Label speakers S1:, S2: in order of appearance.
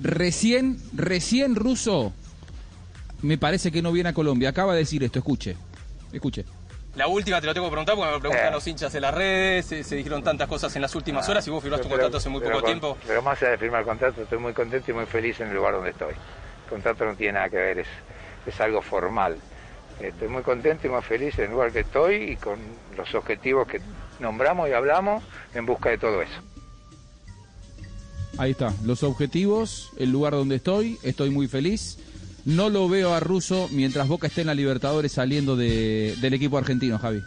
S1: Recién, recién ruso, me parece que no viene a Colombia. Acaba de decir esto, escuche. Escuche.
S2: La última te lo tengo que preguntar porque me lo preguntan
S3: Eh.
S2: los hinchas en las redes, se, se dijeron tantas cosas en las últimas horas y vos firmaste un
S3: Pero-
S2: contrato hace muy poco
S3: con-
S2: tiempo.
S3: Pero más allá de firmar el contrato, estoy muy contento y muy feliz en el lugar donde estoy. El contrato no tiene nada que ver, es, es algo formal. Estoy muy contento y muy feliz en el lugar que estoy y con los objetivos que nombramos y hablamos en busca de todo eso.
S1: Ahí está, los objetivos, el lugar donde estoy, estoy muy feliz. No lo veo a Russo mientras Boca esté en la Libertadores saliendo de- del equipo argentino, Javi.